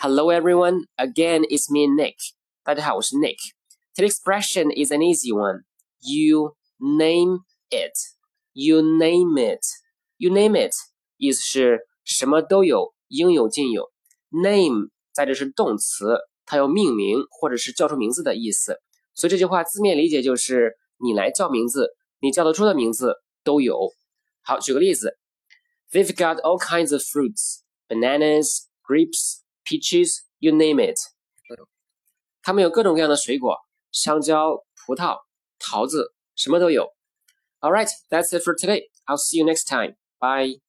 Hello everyone, again it's me Nick. 大家好，我是 Nick. Today's expression is an easy one. You name it. You name it. You name it 意思是什么都有，应有尽有。Name 在这是动词，它有命名或者是叫出名字的意思。所以这句话字面理解就是你来叫名字，你叫得出的名字都有。好，举个例子，They've got all kinds of fruits, bananas, grapes. peaches, you name it。它们有各种各样的水果，香蕉、葡萄、桃子，什么都有。All right, that's it for today. I'll see you next time. Bye.